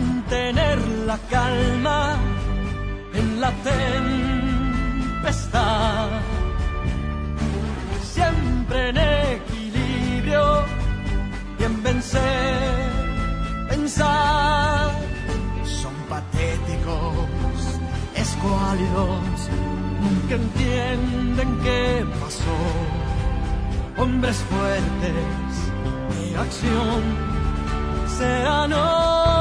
Mantener la calma en la tempestad. Siempre en equilibrio y en vencer, pensar. Son patéticos, escuálidos, nunca entienden qué pasó. Hombres fuertes de acción serán hoy.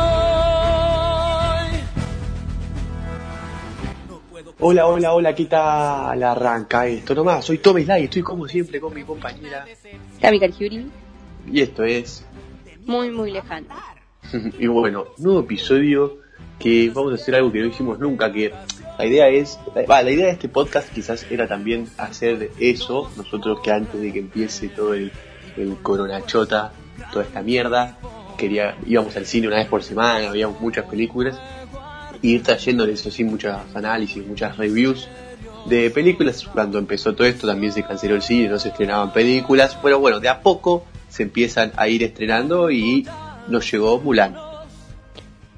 Hola, hola, hola, ¿qué tal arranca esto? Nomás, soy Tommy Sly, estoy como siempre con mi compañera. Cami Cargiuri, Y esto es. muy, muy lejano. y bueno, nuevo episodio que vamos a hacer algo que no hicimos nunca, que la idea es, va, la idea de este podcast quizás era también hacer eso, nosotros que antes de que empiece todo el, el coronachota, toda esta mierda, quería, íbamos al cine una vez por semana, veíamos muchas películas, ir trayéndoles así muchos análisis, muchas reviews de películas. Cuando empezó todo esto también se canceló el cine, no se estrenaban películas, pero bueno, de a poco se empiezan a ir estrenando y nos llegó Mulan.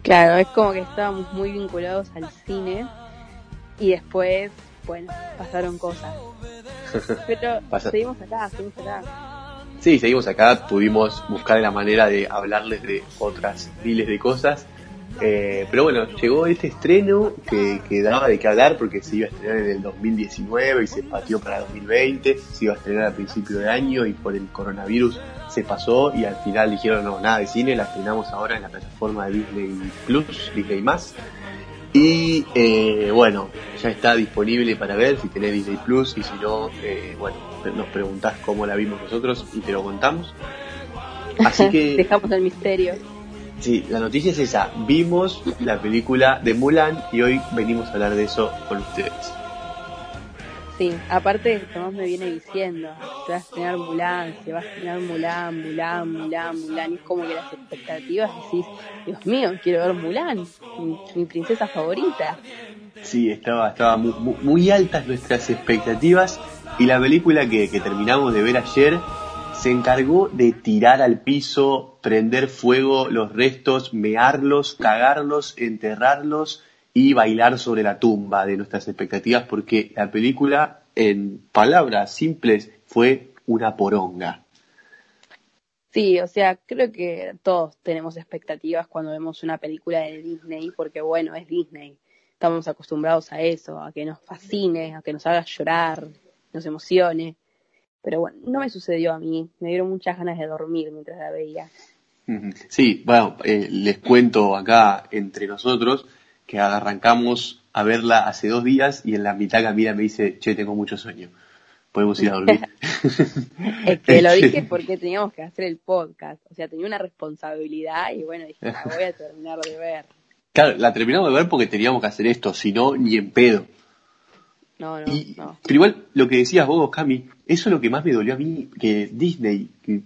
Claro, es como que estábamos muy vinculados al cine y después, bueno, pasaron cosas. Pero seguimos acá, seguimos acá. Sí, seguimos acá, pudimos buscar la manera de hablarles de otras miles de cosas. Eh, pero bueno, llegó este estreno que, que daba de qué hablar porque se iba a estrenar en el 2019 y se pateó para 2020, se iba a estrenar a principio de año y por el coronavirus se pasó y al final dijeron no, nada de cine, la estrenamos ahora en la plataforma de Disney Plus, Disney Más. Y eh, bueno, ya está disponible para ver si tenés Disney Plus y si no, eh, bueno, nos preguntás cómo la vimos nosotros y te lo contamos. Así que, Dejamos el misterio. Sí, la noticia es esa. Vimos la película de Mulan y hoy venimos a hablar de eso con ustedes. Sí, aparte Tomás me viene diciendo, se va a estrenar Mulan, se va a estrenar Mulan, Mulan, Mulan, Mulan, y es como que las expectativas decís, Dios mío, quiero ver Mulan, mi, mi princesa favorita. Sí, estaba, estaba mu- mu- muy, altas nuestras expectativas y la película que, que terminamos de ver ayer se encargó de tirar al piso, prender fuego los restos, mearlos, cagarlos, enterrarlos y bailar sobre la tumba de nuestras expectativas porque la película, en palabras simples, fue una poronga. Sí, o sea, creo que todos tenemos expectativas cuando vemos una película de Disney, porque bueno, es Disney. Estamos acostumbrados a eso, a que nos fascine, a que nos haga llorar, nos emocione. Pero bueno, no me sucedió a mí. Me dieron muchas ganas de dormir mientras la veía. Sí, bueno, eh, les cuento acá entre nosotros que arrancamos a verla hace dos días y en la mitad Camila me dice, che, tengo mucho sueño. Podemos ir a dormir. Es que lo dije porque teníamos que hacer el podcast. O sea, tenía una responsabilidad y bueno, dije, la voy a terminar de ver. claro, la terminamos de ver porque teníamos que hacer esto, si no, ni en pedo. No, no, Y- no. Pero igual, lo que decías vos, Cami, eso es lo que más me dolió a mí, que Disney, que-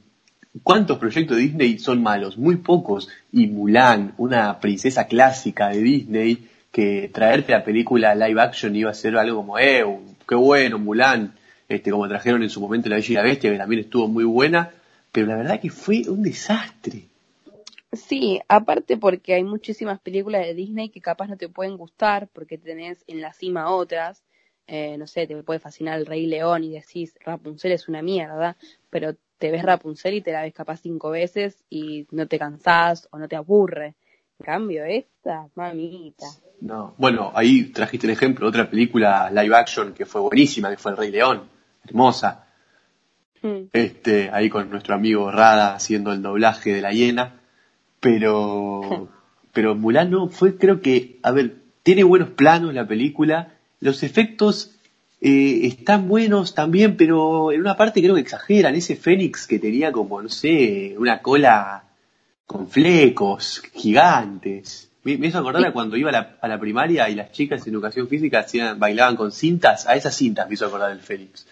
¿cuántos proyectos de Disney son malos? Muy pocos. Y Mulan, una princesa clásica de Disney, que traerte la película live action iba a ser algo como, eh, qué bueno, Mulan, este, como trajeron en su momento La Bella y la Bestia, que también estuvo muy buena, pero la verdad que fue un desastre. Sí, aparte porque hay muchísimas películas de Disney que capaz no te pueden gustar porque tenés en la cima otras. Eh, no sé, te puede fascinar el Rey León y decís Rapunzel es una mierda, pero te ves Rapunzel y te la ves capaz cinco veces y no te cansás o no te aburre. En cambio, esta, mamita. No. Bueno, ahí trajiste el ejemplo, otra película live action que fue buenísima, que fue El Rey León, hermosa. Mm. este, ahí con nuestro amigo Rada haciendo el doblaje de la hiena, pero, pero Mulan no, fue creo que, a ver, tiene buenos planos la película, los efectos eh, están buenos también, pero en una parte creo que exageran, ese Fénix que tenía como, no sé, una cola con flecos gigantes. Me, me hizo acordar a cuando iba a la, a la primaria y las chicas en educación física hacían, bailaban con cintas, a esas cintas me hizo acordar el Félix.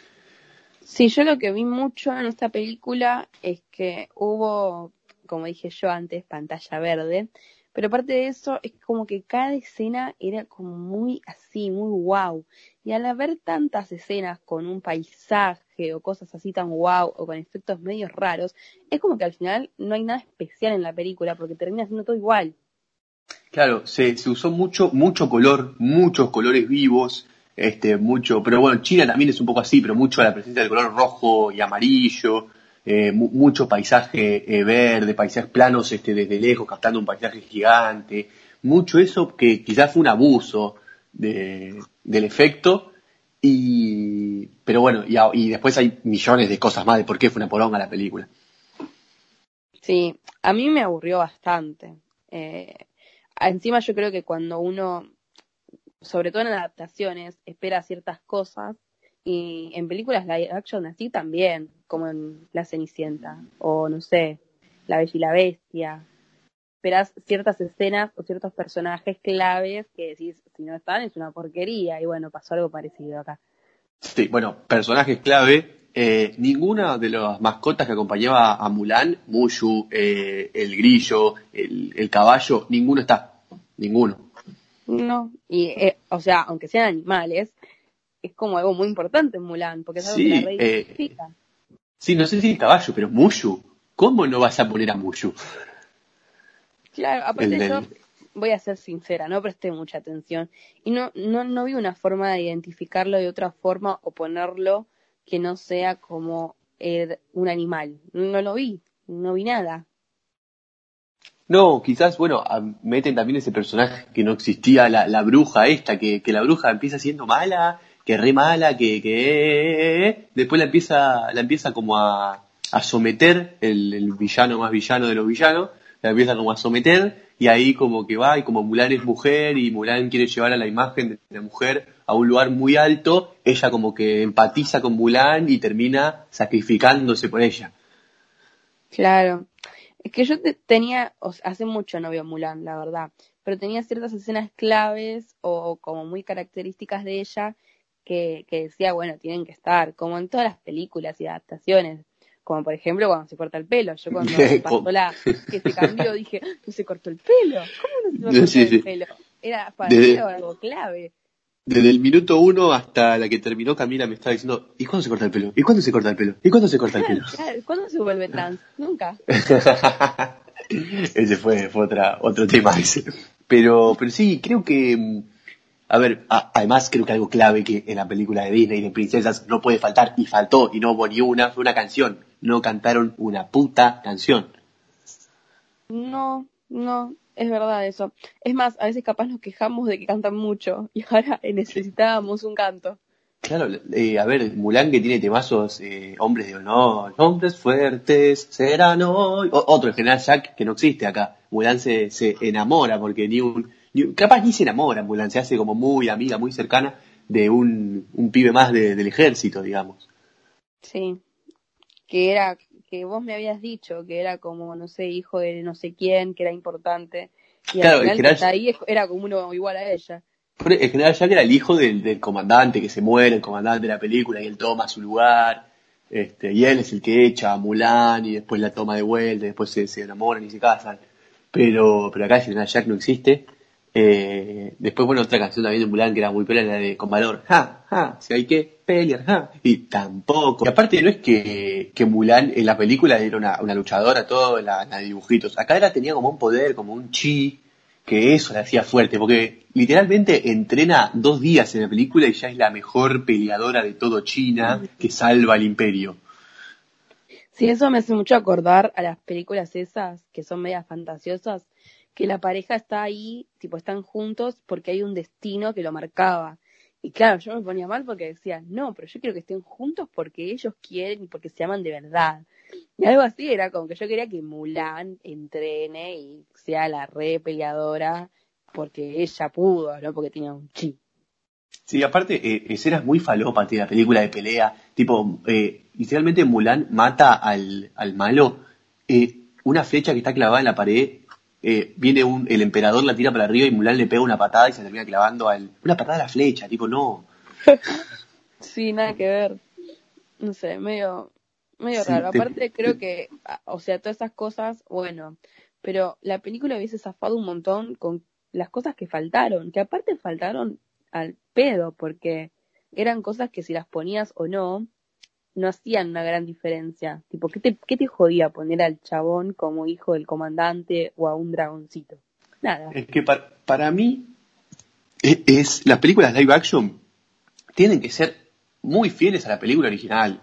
Sí, yo lo que vi mucho en esta película es que hubo, como dije yo antes, pantalla verde, pero aparte de eso es como que cada escena era como muy así, muy wow. Y al haber tantas escenas con un paisaje o cosas así tan wow o con efectos medios raros, es como que al final no hay nada especial en la película porque termina siendo todo igual. Claro, se, se usó mucho, mucho color, muchos colores vivos, este, mucho, pero bueno, China también es un poco así, pero mucho la presencia del color rojo y amarillo, eh, mu- mucho paisaje eh, verde, paisajes planos este, desde lejos, captando un paisaje gigante, mucho eso que quizás fue un abuso de, del efecto, y, pero bueno, y, después hay millones de cosas más de por qué fue una poronga la película. Sí, a mí me aburrió bastante. Eh, encima yo creo que cuando uno, sobre todo en adaptaciones, espera ciertas cosas, y en películas live action así también, como en La Cenicienta, o no sé, La Bella y la Bestia. Esperás ciertas escenas o ciertos personajes claves que decís, si no están, es una porquería, y bueno, pasó algo parecido acá. Sí, bueno, personajes clave. Eh, ninguna de las mascotas que acompañaba a Mulan, Mushu, eh, el grillo, el, el caballo, ninguno está. Ninguno. No, y, eh, o sea, aunque sean animales, es como algo muy importante en Mulan, porque es algo Sí, que la rey eh, identifica. Sí, no sé si el caballo, pero Mushu. ¿Cómo no vas a poner a Mushu? Claro, aparte el yo voy a ser sincera, no presté mucha atención y no, no, no vi una forma de identificarlo de otra forma o ponerlo que no sea como eh, un animal. No lo vi, no vi nada. No, quizás, bueno, meten también ese personaje que no existía, la, la bruja esta, que, que la bruja empieza siendo mala, que re mala, que, que después la empieza, la empieza como a, a someter, el, el villano más villano de los villanos, la empieza como a someter, y ahí como que va, y como Mulan es mujer, y Mulan quiere llevar a la imagen de la mujer a un lugar muy alto, ella como que empatiza con Mulan y termina sacrificándose por ella. Claro. Es que yo te- tenía, o hace mucho no veo Mulan, la verdad, pero tenía ciertas escenas claves o como muy características de ella que, que decía, bueno, tienen que estar, como en todas las películas y adaptaciones. Como por ejemplo cuando se corta el pelo. Yo cuando pasó la que se cambió dije, no se cortó el pelo. ¿Cómo no se va a cortar Sí, sí. el pelo? Era para Desde- mí era algo clave. Desde el minuto uno hasta la que terminó, Camila me estaba diciendo, ¿y cuándo se corta el pelo? ¿Y cuándo se corta el pelo? ¿Y cuándo se corta el pelo? ¿Cuándo se vuelve trans? Nunca. ese fue, fue otra, otro tema ese. Pero, pero sí, creo que, mm, a ver, a- además creo que algo clave que en la película de Disney de princesas no puede faltar, y faltó, y no hubo ni una, fue una canción. No cantaron una puta canción. No, no, es verdad eso. Es más, a veces capaz nos quejamos de que cantan mucho y ahora necesitábamos un canto. Claro, eh, a ver, Mulan que tiene temazos, eh, hombres de honor, hombres fuertes serán hoy. O- otro, el general Jack, que no existe acá. Mulan se, se enamora porque ni un, ni un- capaz ni se enamora Mulan, se hace como muy amiga, muy cercana de un, un pibe más de- del ejército, digamos. Sí, que era, que vos me habías dicho que era como, no sé, hijo de no sé quién, que era importante. Y Claro, al el final general- está ahí era como uno igual a ella. El general Jack era el hijo del, del comandante que se muere, el comandante de la película, y él toma su lugar. Este, y él es el que echa a Mulan y después la toma de vuelta, y después se, se enamoran y se casan. Pero, pero acá el general Jack no existe. Eh, después, bueno, otra canción también de Mulan que era muy pela, la de Con Valor. Ja, ja, si hay que pelear, ja. Y tampoco. Y aparte no es que, que Mulan en la película era una, una luchadora, todo, la, la de dibujitos. Acá era, tenía como un poder, como un chi, que eso la hacía fuerte, porque literalmente entrena dos días en la película y ya es la mejor peleadora de todo China que salva al imperio. Sí, eso me hace mucho acordar a las películas esas que son medias fantasiosas, que la pareja está ahí, tipo están juntos porque hay un destino que lo marcaba. Y claro, yo me ponía mal porque decía, no, pero yo quiero que estén juntos porque ellos quieren y porque se aman de verdad. Y algo así era como que yo quería que Mulan entrene y sea la re peleadora porque ella pudo, ¿no? Porque tiene un chi. Sí, aparte, eh, escenas muy falopas de la película de pelea, tipo, eh, literalmente Mulan mata al, al malo, eh, una flecha que está clavada en la pared, eh, viene un, el emperador la tira para arriba y Mulan le pega una patada y se termina clavando al, una patada a la flecha, tipo, no. sí, nada que ver. No sé, medio, medio Sí, raro. te- Aparte creo que, ah, o sea, todas esas cosas, bueno, pero la película hubiese zafado un montón con las cosas que faltaron, que aparte faltaron al pedo, porque eran cosas que si las ponías o no, no hacían una gran diferencia. Tipo, ¿qué te, qué te jodía poner al chabón como hijo del comandante o a un dragoncito? Nada. Es que pa- para mí e- es las películas live action tienen que ser muy fieles a la película original.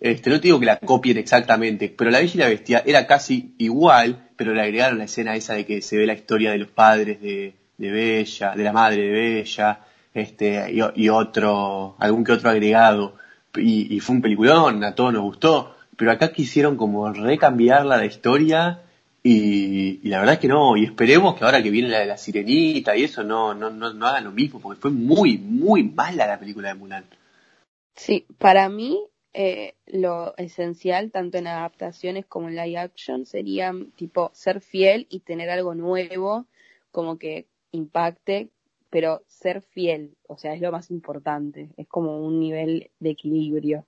Este, no te digo que la copien exactamente, pero La Bella y la Bestia era casi igual, pero le agregaron la escena esa de que se ve la historia de los padres de, de Bella, de la madre de Bella, este, y, y otro, algún que otro agregado. Y, fue un peliculón, a todos nos gustó, pero acá quisieron como recambiarla la historia y, y la verdad es que no, y esperemos que ahora que viene la de la sirenita y eso no, no, no, no hagan lo mismo, porque fue muy, muy mala la película de Mulan. Sí, para mí eh, lo esencial, tanto en adaptaciones como en live action, sería tipo ser fiel y tener algo nuevo, como que impacte, pero ser fiel, o sea, es lo más importante, es como un nivel de equilibrio.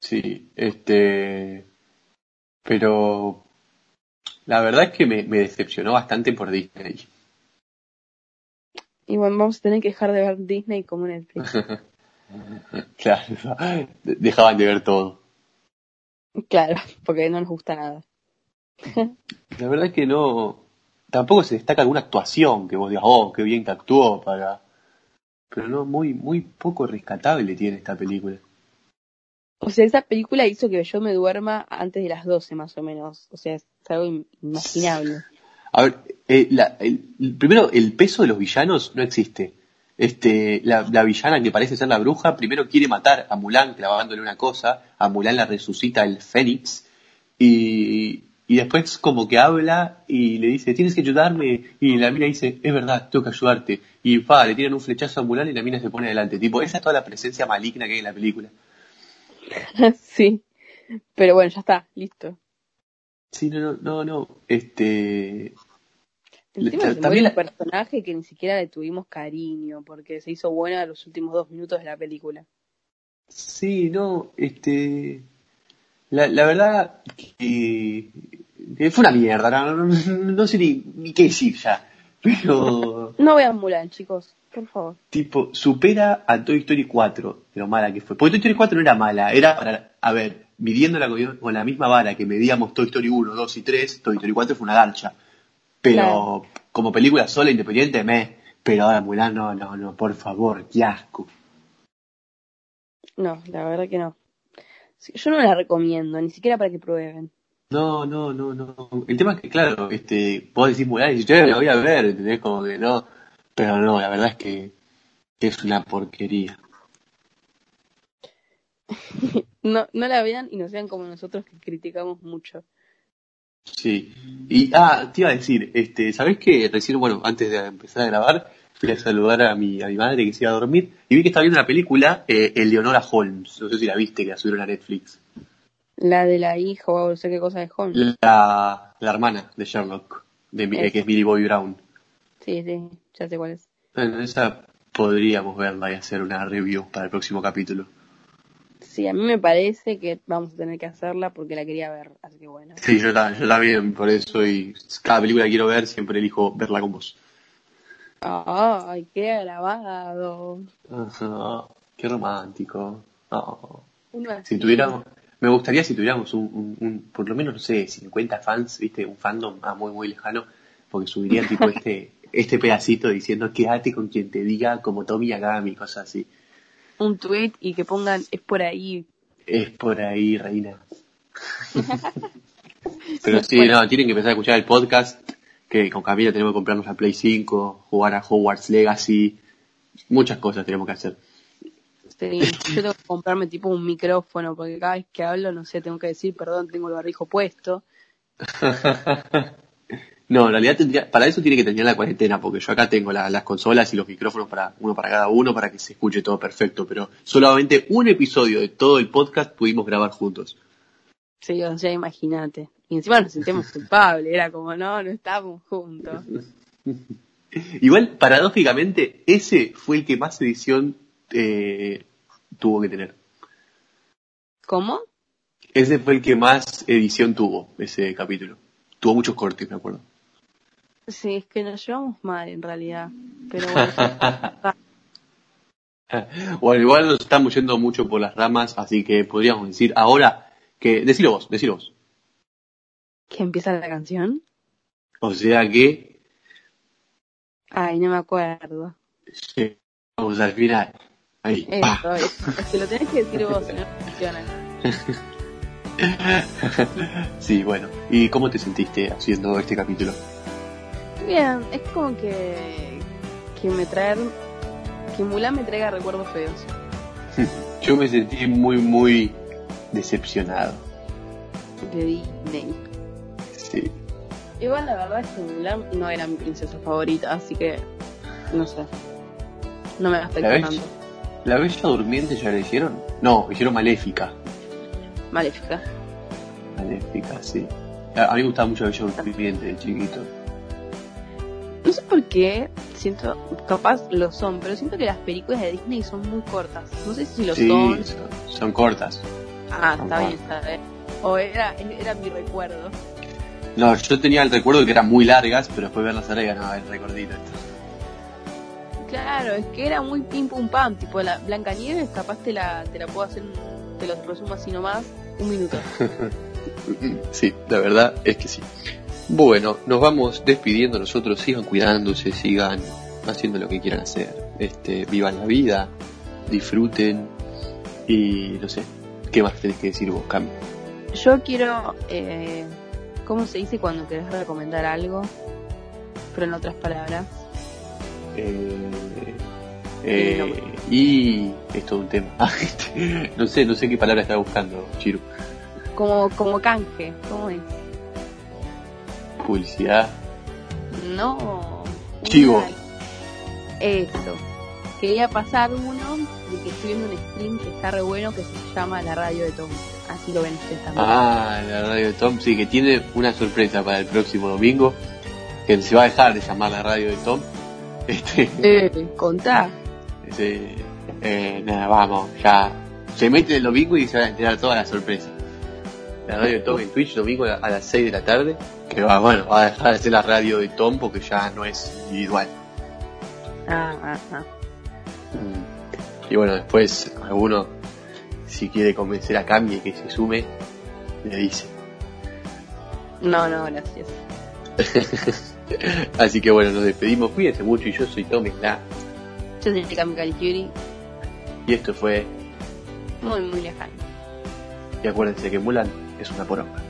Sí, este, pero la verdad es que me, me decepcionó bastante por Disney. Y bueno, vamos a tener que dejar de ver Disney como Netflix. Claro, dejaban de ver todo. claro, porque no nos gusta nada. La verdad es que no, tampoco se destaca alguna actuación que vos digas, oh, qué bien que actuó para, pero no, muy, muy poco rescatable tiene esta película. O sea, esa película hizo que yo me duerma antes de las 12 más o menos. O sea, es algo inimaginable. A ver, eh, la- el, el- primero, el peso de los villanos no existe. Este, la, la villana que parece ser la bruja, primero quiere matar a Mulan clavándole una cosa, a Mulan la resucita el Fénix, y, y después como que habla y le dice, tienes que ayudarme, y la mina dice, es verdad, tengo que ayudarte, y pa, le tiran un flechazo a Mulan y la mina se pone adelante, tipo, esa es toda la presencia maligna que hay en la película. sí. Pero bueno, ya está, listo. Sí, no, no, no, no, este, se muere también un personaje que ni siquiera le tuvimos cariño, porque se hizo buena los últimos dos minutos de la película. Sí, no, este. La, la verdad que, que fue una mierda, no, no- sé ni, ni qué decir ya. Pero, No vean Mulan, chicos, por favor. tipo, supera a Toy Story 4 de lo mala que fue. Porque Toy Story 4 no era mala, era para, a ver, midiéndola con, con la misma vara que medíamos Toy Story 1, 2 y 3, Toy Story 4 fue una garcha. Pero, Claro. como película sola, independiente, me. Pero ahora Mulan, no, no, no, por favor, qué asco. No, la verdad que no. Yo no la recomiendo, ni siquiera para que prueben. No, no, no, no. El tema es que, claro, este, vos decís Mulan y dices, che, la voy a ver, ¿entendés? Como que no. Pero no, la verdad es que es una porquería. No, no la vean y no sean como nosotros que criticamos mucho. Sí. Y, ah, te iba a decir, este, ¿sabés que recién, bueno, antes de empezar a grabar, fui a saludar a mi, a mi madre que se iba a dormir y vi que estaba viendo una película, eh, El Leonora Holmes. No sé si la viste, que la subieron a Netflix. La de la hija o no sé qué cosa de Holmes. La, la hermana de Sherlock, de, eh, que es Millie Bobby Brown. Sí, sí, ya sé cuál es. Bueno, esa podríamos verla y hacer una review para el próximo capítulo. Sí, a mí me parece que vamos a tener que hacerla porque la quería ver, así que bueno. Sí, yo, ta- yo también, por eso, y cada película que quiero ver siempre elijo verla con vos. Ay, qué grabado. Ajá, qué romántico. Oh. Si tuviéramos, me gustaría si tuviéramos un, un, un- por lo menos, no sé, 50 fans, viste, un fandom ah, muy, muy lejano, porque subirían tipo este, este pedacito diciendo quédate con quien te diga como Tommy Yagami, cosas así. un tweet y que pongan es por ahí. Es por ahí, reina. Pero sí, no, tienen que empezar a escuchar el podcast, que con Camila tenemos que comprarnos la Play 5, jugar a Hogwarts Legacy, muchas cosas tenemos que hacer. Sí, yo tengo que comprarme tipo un micrófono porque cada vez que hablo, no sé, tengo que decir, perdón, tengo el barrijo puesto. No, en realidad tendría, para eso tiene que tener la cuarentena, porque yo acá tengo la- las consolas y los micrófonos para uno para cada uno para que se escuche todo perfecto, pero solamente un episodio de todo el podcast pudimos grabar juntos. Sí, o sea, imagínate. Y encima nos sentimos culpables, era como, no, no estábamos juntos. Igual, paradójicamente, ese fue el que más edición eh, tuvo que tener. ¿Cómo? Ese fue el que más edición tuvo, ese capítulo. Tuvo muchos cortes, me acuerdo. Sí, es que nos llevamos mal en realidad. Pero bueno. bueno, igual nos estamos yendo mucho por las ramas, así que podríamos decir ahora que. Decilo vos, decilo vos. ¿Que empieza la canción? O sea que. Ay, no me acuerdo. Vamos al final. Ahí. Eso, eso. Es que lo tenés que decir vos, si no funciona. sí, bueno. ¿Y cómo te sentiste haciendo este capítulo? Bien, es como que. que me traer. que Mulan me traiga recuerdos feos. Yo me sentí muy, muy decepcionado. De Disney. Sí. Igual la verdad es que Mulan no era mi princesa favorita, así que. no sé. No me afecta ¿La tanto. ¿La Bella Durmiente ya la hicieron? No, hicieron Maléfica. Maléfica. Maléfica, sí. A, a mí me gustaba mucho la Bella Durmiente de chiquito. No sé por qué, siento, capaz lo son, pero siento que las películas de Disney son muy cortas. No sé si lo sí, son. son, son cortas. Ah, son está bien, está bien. O era, era mi recuerdo. No, yo tenía el recuerdo de que eran muy largas, pero después verlas ahora ya no, el recordito. Claro, es que era muy pim pum pam, tipo la Blanca Nieves, capaz te la, te la puedo hacer, te lo resumo así nomás, un minuto. Sí, la verdad es que sí. Bueno, nos vamos despidiendo nosotros. Sigan cuidándose, sigan haciendo lo que quieran hacer. Este, vivan la vida, disfruten y no sé. ¿Qué más tenés que decir vos, Cami? Yo quiero, eh, ¿cómo se dice cuando querés recomendar algo? Pero en otras palabras. Eh, eh, y es todo un tema. Este, no sé, no sé qué palabra estaba buscando, Chiru. Como, como canje, ¿cómo es? Publicidad. No. Chivo. Eso. Quería pasar uno de que estoy viendo un stream que está re bueno que se llama La Radio de Tom. Así lo ven ustedes también. Ah, la radio de Tom, sí, que tiene una sorpresa para el próximo domingo, que se va a dejar de llamar la radio de Tom. Este, Eh, contá. ese, eh, nada, vamos, ya. Se mete el domingo y se va a enterar toda la sorpresa. La radio de Tom en Twitch, domingo a las 6 de la tarde, que va, bueno, va a dejar de ser la radio de Tom porque ya no es individual. Ah, ah, ah. Y bueno, después alguno, si quiere convencer a Cami de que se sume, le dice. No, no, gracias. Así que bueno, nos despedimos. Cuídense mucho y yo soy Tom Isla. Yo soy Cami Caligiuri, Y esto fue. muy, muy lejano. Y acuérdense que Mulan es una poronga.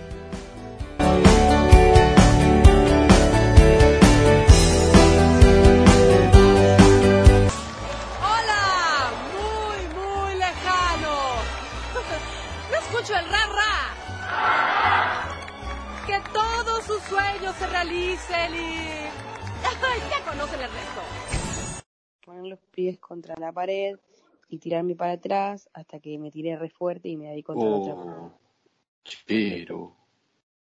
Ya conocen el resto. Poner los pies contra la pared y tirarme para atrás hasta que me tiré re fuerte y me di contra la otra pared. Oh, pero.